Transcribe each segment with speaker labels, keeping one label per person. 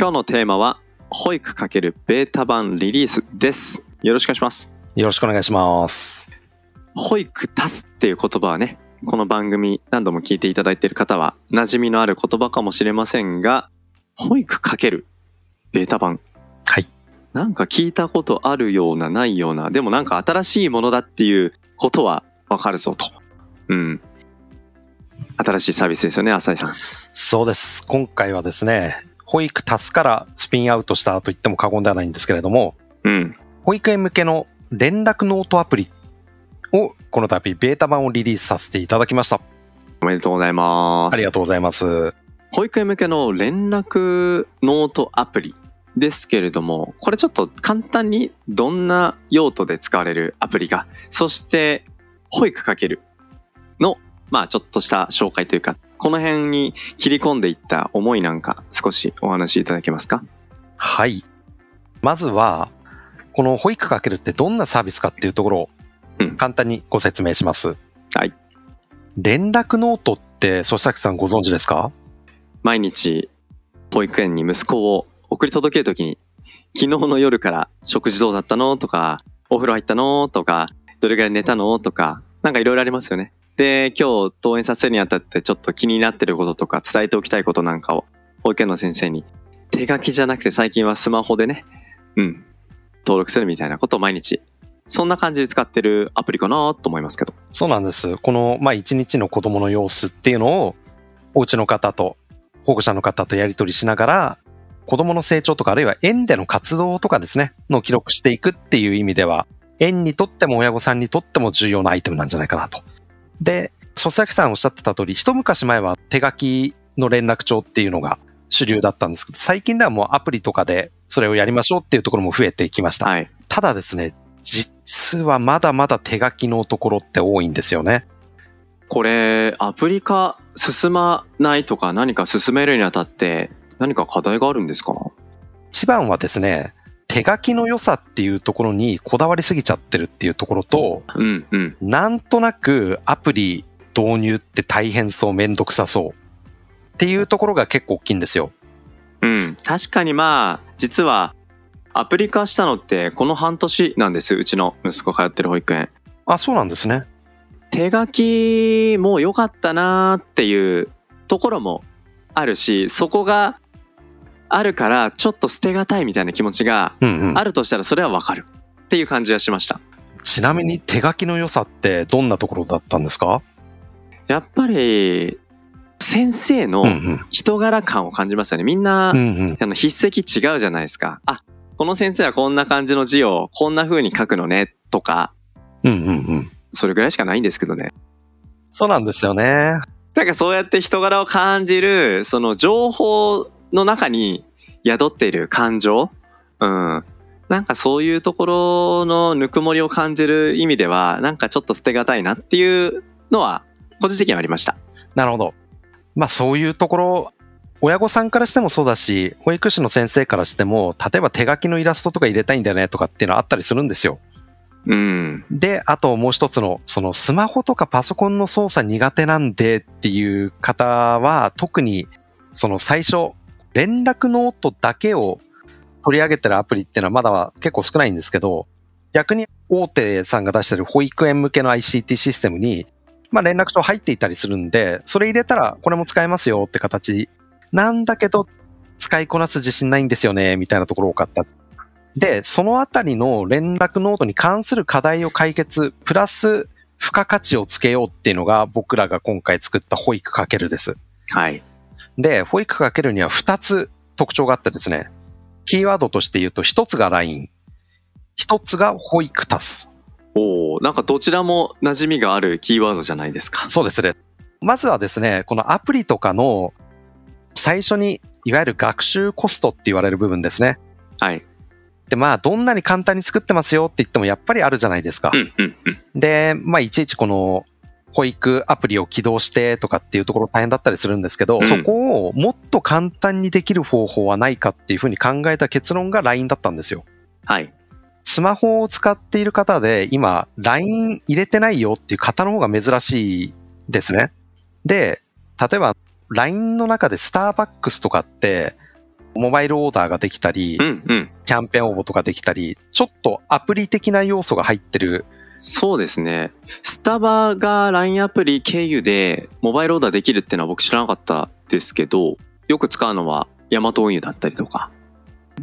Speaker 1: 今日のテーマは保育×ベータ版リリースです。よろしくお願いします。
Speaker 2: よろしくお願いします。
Speaker 1: 保育足すっていう言葉はねこの番組何度も聞いていただいている方は馴染みのある言葉かもしれませんが保育×ベータ版。
Speaker 2: はい。
Speaker 1: なんか聞いたことあるようなないようなでもなんか新しいものだっていうことはわかるぞと。うん。新しいサービスですよね浅井さん。
Speaker 2: そうです。今回はですね、保育タスからスピンアウトしたと言っても過言ではないんですけれども、
Speaker 1: うん
Speaker 2: 保育園向けの連絡ノートアプリをこの度ベータ版をリリースさせていただきました。
Speaker 1: おめでとうございます
Speaker 2: ありがとうございます。
Speaker 1: 保育園向けの連絡ノートアプリですけれどもこれちょっと簡単にどんな用途で使われるアプリかそして保育かけるのまあちょっとした紹介というかこの辺に切り込んでいった思いなんか少しお話しいただけますか？
Speaker 2: はい。まずは、この保育かけるってどんなサービスかっていうところを
Speaker 1: うん
Speaker 2: 簡単にご説明します。
Speaker 1: はい。
Speaker 2: 連絡ノートって、曽崎さんご存知ですか？
Speaker 1: 毎日保育園に息子を送り届けるときに昨日の夜から食事どうだったの？とかお風呂入ったの？とかどれぐらい寝たの？とかなんかいろいろありますよね。で今日登園させるにあたってちょっと気になってることとか伝えておきたいことなんかを保育園の先生に手書きじゃなくて最近はスマホでねうん登録するみたいなことを毎日そんな感じで使ってるアプリかなと思いますけど。
Speaker 2: そうなんです。この、まあ、一日の子供の様子っていうのを、お家の方と、保護者の方とやり取りしながら、子供の成長とか、あるいは園での活動とかですね、の記録していくっていう意味では、園にとっても親御さんにとっても重要なアイテムなんじゃないかなと。で、曽崎さんおっしゃってた通り、一昔前は手書きの連絡帳っていうのが主流だったんですけど、最近ではもうアプリとかでそれをやりましょうっていうところも増えてきました。
Speaker 1: はい。
Speaker 2: ただですね、実はまだまだ手書きのところって多いんですよね。
Speaker 1: これアプリ化進まないとか何か進めるにあたって何か課題があるんですか？
Speaker 2: 一番はですね、手書きの良さっていうところにこだわりすぎちゃってるっていうところと、
Speaker 1: うんうん
Speaker 2: なんとなくアプリ導入って大変そう、めんどくさそうっていうところが結構大きいんですよ。
Speaker 1: うん確かにまあ実はアプリ化したのってこの半年なんですうちの息子通ってる保育園
Speaker 2: あ、そうなんですね。
Speaker 1: 手書きも良かったなーっていうところもあるしそこがあるからちょっと捨てがたいみたいな気持ちがあ。るとしたらそれはわかるっていう感じがしました
Speaker 2: ちなみに手書きの良さってどんなところだったんですか？
Speaker 1: やっぱり先生の。人柄感を感じますよねみんな。あの筆跡違うじゃないですかあこの先生はこんな感じの字をこんな風に書くのねとか
Speaker 2: うんうんうん。
Speaker 1: それぐらいしかないんですけどね
Speaker 2: そうなんですよね。
Speaker 1: なんかそうやって人柄を感じるその情報の中に宿っている感情？うんなんかそういうところのぬくもりを感じる意味ではなんかちょっと捨てがたいなっていうのは個人的にはありました
Speaker 2: なるほど。まあそういうところ、親御さんからしてもそうだし、保育士の先生からしても、例えば手書きのイラストとか入れたいんだよねとかっていうのはあったりするんですよ。
Speaker 1: うん
Speaker 2: で、あともう一つの、そのスマホとかパソコンの操作苦手なんでっていう方は、特にその最初、連絡ノートだけを取り上げてるアプリっていうのはまだは結構少ないんですけど、逆に大手さんが出してる保育園向けの ICT システムに、まあ連絡帳入っていたりするんで、それ入れたらこれも使えますよって形なんだけど、使いこなす自信ないんですよね、みたいなところ多かった。で、そのあたりの連絡ノートに関する課題を解決、プラス付加価値をつけようっていうのが僕らが今回作った保育かけるです。
Speaker 1: はい
Speaker 2: で、保育かけるには2つ特徴があってですね、キーワードとして言うと1つが LINE、1つが保育タス。
Speaker 1: おおなんかどちらも馴染みがあるキーワードじゃないですか
Speaker 2: そうですね。まずはですね、このアプリとかの最初にいわゆる学習コストって言われる部分ですね。
Speaker 1: はい。
Speaker 2: で、まあ、どんなに簡単に作ってますよって言ってもやっぱりあるじゃないですか。
Speaker 1: うんうんうん。
Speaker 2: で、まあ、いちいちこの、保育アプリを起動してとかっていうところ大変だったりするんですけど、
Speaker 1: うん
Speaker 2: そこをもっと簡単にできる方法はないかっていうふうに考えた結論が LINE だったんですよ。
Speaker 1: はい。
Speaker 2: スマホを使っている方で今 LINE 入れてないよっていう方の方が珍しいですね。で、例えば LINE の中でスターバックスとかってモバイルオーダーができたり
Speaker 1: う、んうん。
Speaker 2: キャンペーン応募とかできたり、ちょっとアプリ的な要素が入ってる
Speaker 1: そうですね。スタバが LINE アプリ経由でモバイルオーダーできるっていうのは僕知らなかったですけど、よく使うのはヤマト運輸だったりとか。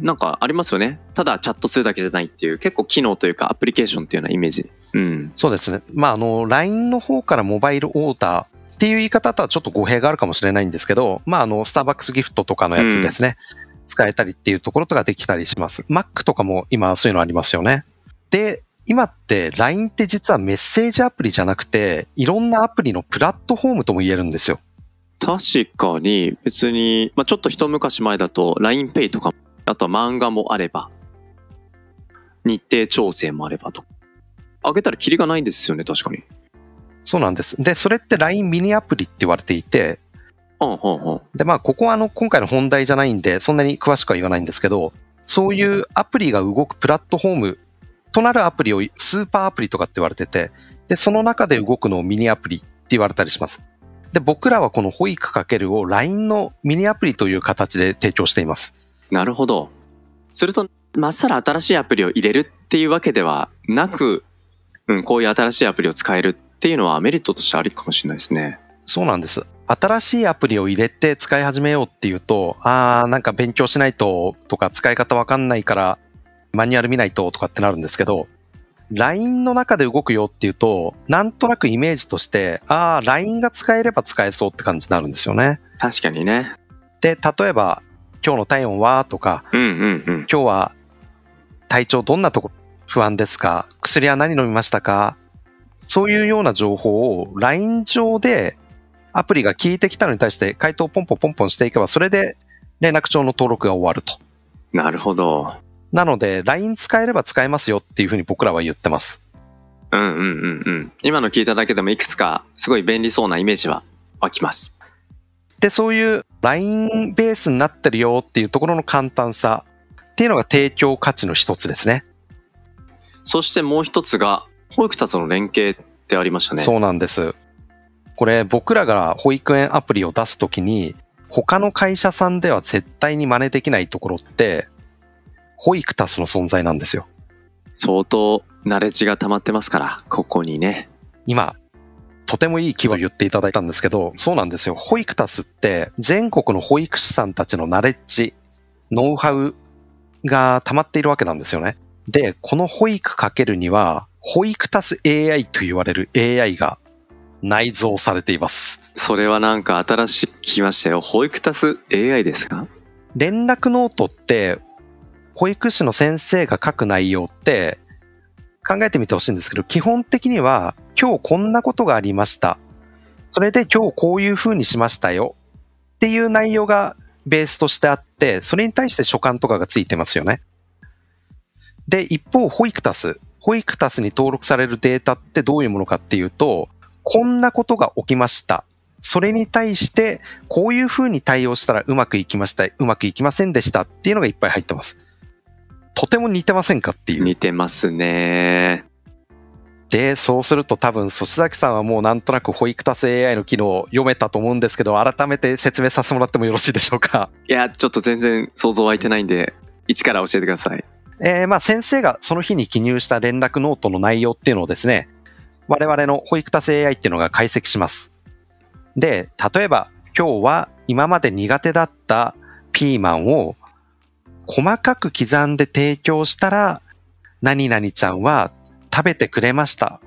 Speaker 1: なんかありますよね。ただチャットするだけじゃないっていう結構機能というかアプリケーションっていうようなイメージ。うん。
Speaker 2: そうですね。まあ、あの、LINE の方からモバイルオーダーっていう言い方とはちょっと語弊があるかもしれないんですけど、まあ、あの、スターバックスギフトとかのやつですね。使えたりっていうところとかできたりします。Mac とかも今そういうのありますよね。で、今って LINE って実はメッセージアプリじゃなくて、いろんなアプリのプラットフォームとも言えるんですよ。
Speaker 1: 確かに別に、まあ、ちょっと一昔前だと LINEPay とか、あとは漫画もあれば、日程調整もあればと。あげたらキリがないんですよね、確かに。
Speaker 2: そうなんです。で、それって LINE ミニアプリって言われていて、
Speaker 1: うんうんうん。
Speaker 2: で、まあ、ここはあの、今回の本題じゃないんで、そんなに詳しくは言わないんですけど、そういうアプリが動くプラットフォームとなるアプリをスーパーアプリとかって言われてて、で、その中で動くのをミニアプリって言われたりします。で、僕らはこの保育かけるを LINE のミニアプリという形で提供しています。
Speaker 1: なるほど。すると、まっさら新しいアプリを入れるっていうわけではなく、うん、こういう新しいアプリを使えるっていうのはメリットとしてありかもしれないですね。
Speaker 2: そうなんです。新しいアプリを入れて使い始めようっていうと、あーなんか勉強しないととか使い方わかんないからマニュアル見ないととかってなるんですけど、LINE の中で動くよっていうと、なんとなくイメージとして、ああ、LINE が使えれば使えそうって感じになるんですよね。
Speaker 1: 確かにね。
Speaker 2: で、例えば、今日の体温はとか、
Speaker 1: うんうんうん。
Speaker 2: 今日は体調どんなとこ不安ですか？薬は何飲みましたか？そういうような情報を LINE 上でアプリが聞いてきたのに対して回答をポンポンポンポンしていけば、それで連絡帳の登録が終わると。
Speaker 1: なるほど。
Speaker 2: なので、LINE 使えれば使えますよっていうふうに僕らは言ってます。
Speaker 1: うんうんうんうん。今の聞いただけでもいくつかすごい便利そうなイメージは湧きます。
Speaker 2: で、そういう LINE ベースになってるよっていうところの簡単さっていうのが提供価値の一つですね。
Speaker 1: そしてもう一つが、保育たちの連携ってありましたね。
Speaker 2: そうなんです。これ僕らが保育園アプリを出すときに他の会社さんでは絶対に真似できないところって保育タスの存在なんですよ。
Speaker 1: 相当ナレッジが溜まってますから、ここにね。
Speaker 2: 今、とてもいい気を言っていただいたんですけど、そうなんですよ。保育タスって全国の保育士さんたちのナレッジ、ノウハウが溜まっているわけなんですよね。で、この保育かけるには、保育タス AI と言われる AI が内蔵されています。
Speaker 1: それはなんか新しく聞きましたよ。保育タス AI ですか？
Speaker 2: 連絡ノートって、保育士の先生が書く内容って、考えてみてほしいんですけど、基本的には、今日こんなことがありました。それで今日こういう風にしましたよ。っていう内容がベースとしてあって、それに対して書簡とかがついてますよね。で、一方、保育タス。保育タスに登録されるデータってどういうものかっていうと、こんなことが起きました。それに対して、こういう風に対応したらうまくいきました、うまくいきませんでしたっていうのがいっぱい入ってます。とても似てませんかっていう。
Speaker 1: 似てますね。
Speaker 2: で、そうすると多分、粗崎さんはもうなんとなく保育タス AI の機能を読めたと思うんですけど、改めて説明させてもらってもよろしいでしょうか。
Speaker 1: いや、ちょっと全然想像湧いてないんで、一から教えてください。
Speaker 2: えーまあ先生がその日に記入した連絡ノートの内容っていうのをですね、我々の保育タス AI っていうのが解析します。で、例えば今日は今まで苦手だったピーマンを細かく刻んで提供したら、何々ちゃんは食べてくれました。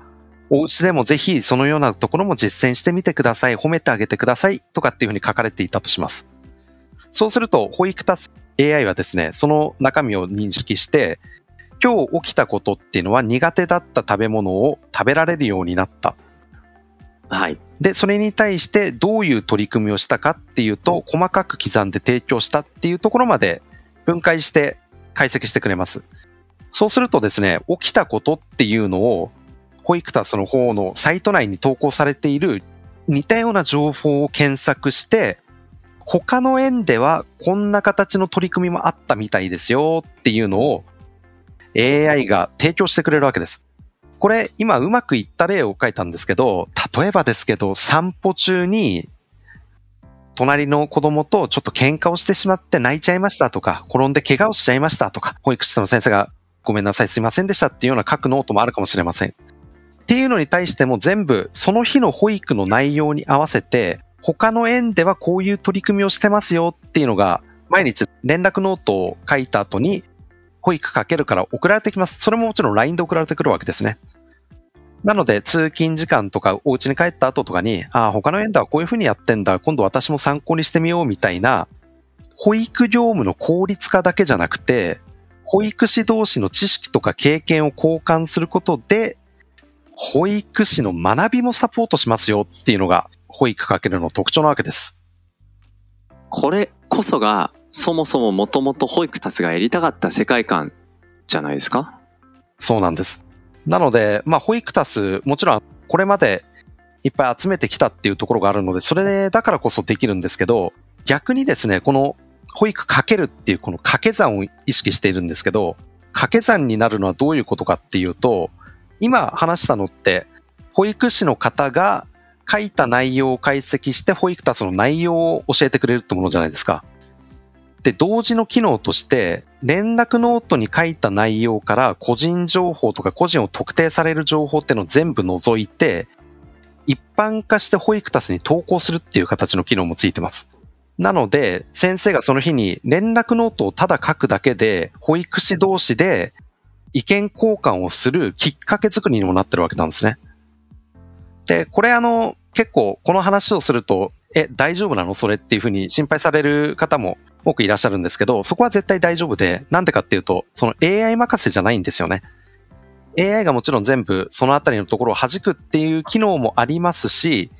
Speaker 2: お家でもぜひそのようなところも実践してみてください。褒めてあげてください。とかっていうふうに書かれていたとします。そうすると、保育タス AI はですね、その中身を認識して、今日起きたことっていうのは苦手だった食べ物を食べられるようになった。
Speaker 1: はい。
Speaker 2: で、それに対してどういう取り組みをしたかっていうと、細かく刻んで提供したっていうところまで分解して解析してくれます。そうするとですね、起きたことっていうのを、保育タスの方のサイト内に投稿されている似たような情報を検索して、他の園ではこんな形の取り組みもあったみたいですよっていうのを AI が提供してくれるわけです。これ今うまくいった例を書いたんですけど、例えばですけど散歩中に隣の子供とちょっと喧嘩をしてしまって泣いちゃいましたとか、転んで怪我をしちゃいましたとか、保育士の先生がごめんなさいすいませんでしたっていうような書くノートもあるかもしれません。っていうのに対しても全部その日の保育の内容に合わせて他の園ではこういう取り組みをしてますよっていうのが毎日連絡ノートを書いた後に保育かけるから送られてきます。それももちろん LINE で送られてくるわけですね。なので通勤時間とかお家に帰った後とかに、ああ、他の園ではこういうふうにやってんだ。今度私も参考にしてみようみたいな保育業務の効率化だけじゃなくて、保育士同士の知識とか経験を交換することで、保育士の学びもサポートしますよっていうのが保育かけるの特徴なわけです。
Speaker 1: これこそが、そもそももともと保育タスがやりたかった世界観じゃないですか？
Speaker 2: そうなんです。なので、まあ、保育タス、もちろんこれまでいっぱい集めてきたっていうところがあるので、それだからこそできるんですけど、逆にですね、この保育かけるっていうこの掛け算を意識しているんですけど、掛け算になるのはどういうことかっていうと、今話したのって、保育士の方が書いた内容を解析して保育タスの内容を教えてくれるってものじゃないですか。で、同時の機能として、連絡ノートに書いた内容から個人情報とか個人を特定される情報ってのを全部除いて、一般化して保育タスに投稿するっていう形の機能もついてます。なので、先生がその日に連絡ノートをただ書くだけで、保育士同士で意見交換をするきっかけ作りにもなってるわけなんですね。で、これあの、結構この話をすると、え、大丈夫なの？それっていうふうに心配される方も多くいらっしゃるんですけど、そこは絶対大丈夫で、なんでかっていうと、その AI 任せじゃないんですよね。AI がもちろん全部そのあたりのところを弾くっていう機能もありますし、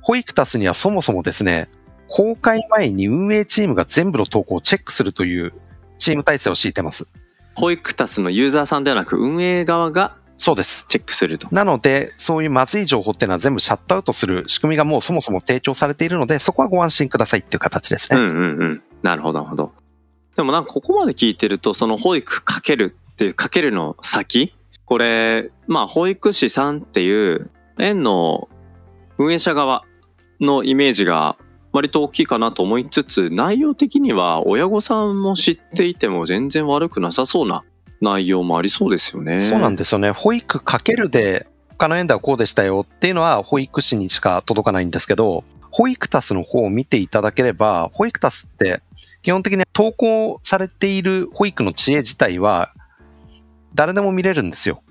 Speaker 2: 保育タスにはそもそもですね、公開前に運営チームが全部の投稿をチェックするというチーム体制を敷いてます。
Speaker 1: 保育タスのユーザーさんではなく運営側が
Speaker 2: そうです。
Speaker 1: チェックすると。
Speaker 2: なので、そういうまずい情報っていうのは全部シャットアウトする仕組みがもうそもそも提供されているので、そこはご安心くださいっていう形ですね。
Speaker 1: うんうんうん。なるほどなるほど。でもなんかここまで聞いてると、その保育かけるっていうかけるの先？これ、まあ保育士さんっていう園の運営者側のイメージが割と大きいかなと思いつつ、内容的には親御さんも知っていても全然悪くなさそうな内容もありそうですよね。
Speaker 2: そうなんですよね。保育かけるで、他の園ではこうでしたよっていうのは保育士にしか届かないんですけど、保育タスの方を見ていただければ、保育タスって基本的に投稿されている保育の知恵自体は誰でも見れるんですよ。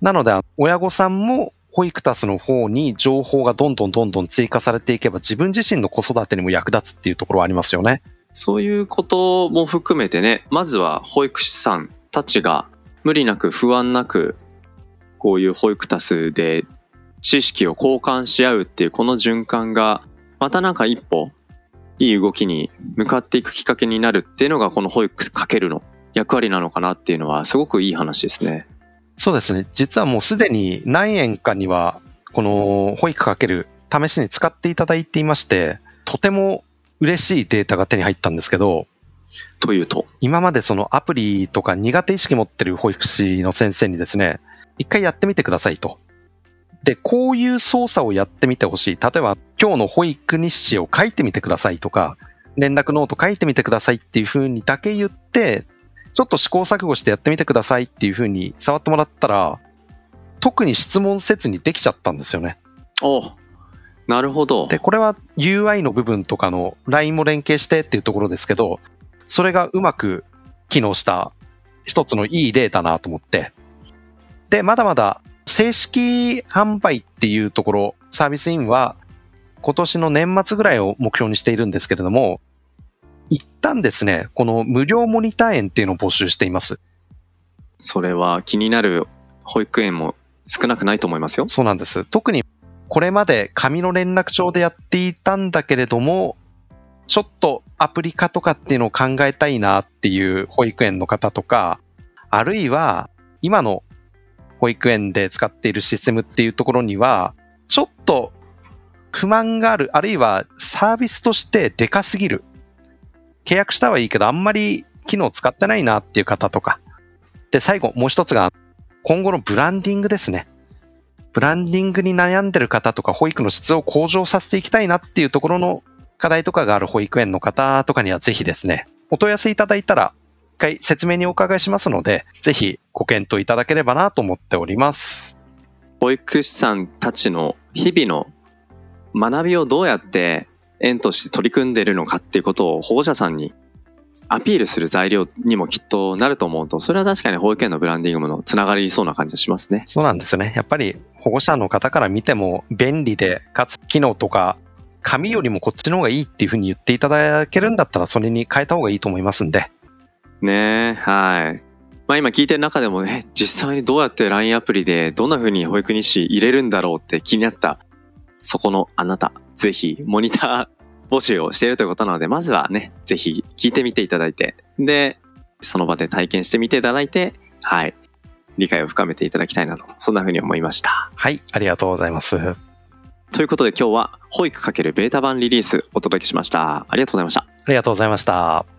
Speaker 2: なので、親御さんも保育タスの方に情報がどんどんどんどん追加されていけば自分自身の子育てにも役立つっていうところはありますよね。
Speaker 1: そういうことも含めてね、まずは保育士さんたちが無理なく不安なく、こういう保育タスで知識を交換し合うっていうこの循環が、またなんか一歩、いい動きに向かっていくきっかけになるっていうのがこの保育かけるの役割なのかなっていうのはすごくいい話ですね。
Speaker 2: そうですね。実はもうすでに何円かには、この保育かける試しに使っていただいていまして、とても嬉しいデータが手に入ったんですけど、
Speaker 1: というと？
Speaker 2: 今までそのアプリとか苦手意識持ってる保育士の先生にですね、一回やってみてくださいと。で、こういう操作をやってみてほしい。例えば、今日の保育日誌を書いてみてくださいとか、連絡ノート書いてみてくださいっていう風にだけ言って、ちょっと試行錯誤してやってみてくださいっていう風に触ってもらったら、特に質問せずにできちゃったんですよね。
Speaker 1: おなるほど。
Speaker 2: で、これは UI の部分とかの LINE も連携してっていうところですけど、それがうまく機能した一つのいい例だなと思って。で、まだまだ正式販売っていうところ、サービスインは今年の年末ぐらいを目標にしているんですけれども、一旦ですね、この無料モニター園っていうのを募集しています。
Speaker 1: それは気になる保育園も少なくないと思いますよ。
Speaker 2: そうなんです。特にこれまで紙の連絡帳でやっていたんだけれども、ちょっとアプリ化とかっていうのを考えたいなっていう保育園の方とか、あるいは今の保育園で使っているシステムっていうところには、ちょっと不満がある、あるいはサービスとしてでかすぎる。契約したはいいけど、あんまり機能使ってないなっていう方とか。で、最後、もう一つが、今後のブランディングですね。ブランディングに悩んでる方とか、保育の質を向上させていきたいなっていうところの課題とかがある保育園の方とかにはぜひですね、お問い合わせいただいたら、一回説明にお伺いしますので、ぜひご検討いただければなと思っております。
Speaker 1: 保育士さんたちの日々の学びをどうやって園として取り組んでいるのかっていうことを保護者さんにアピールする材料にもきっとなると思うと、それは確かに保育園のブランディングものつながりそうな感じがしますね。
Speaker 2: そうなんですよね。やっぱり保護者の方から見ても便利で、かつ機能とか、紙よりもこっちの方がいいっていうふうに言っていただけるんだったら、それに変えた方がいいと思いますんで。
Speaker 1: ねえ、はい。まあ今聞いてる中でもね、実際にどうやって LINE アプリでどんな風に保育日誌入れるんだろうって気になった、そこのあなた、ぜひモニター募集をしているということなので、まずはね、ぜひ聞いてみていただいて、で、その場で体験してみていただいて、はい。理解を深めていただきたいなと、そんな風に思いました。
Speaker 2: はい、ありがとうございます。あ
Speaker 1: ということで今日は保育×ベータ版リリースお届けしました。ありがとうございました。
Speaker 2: りがとうございました。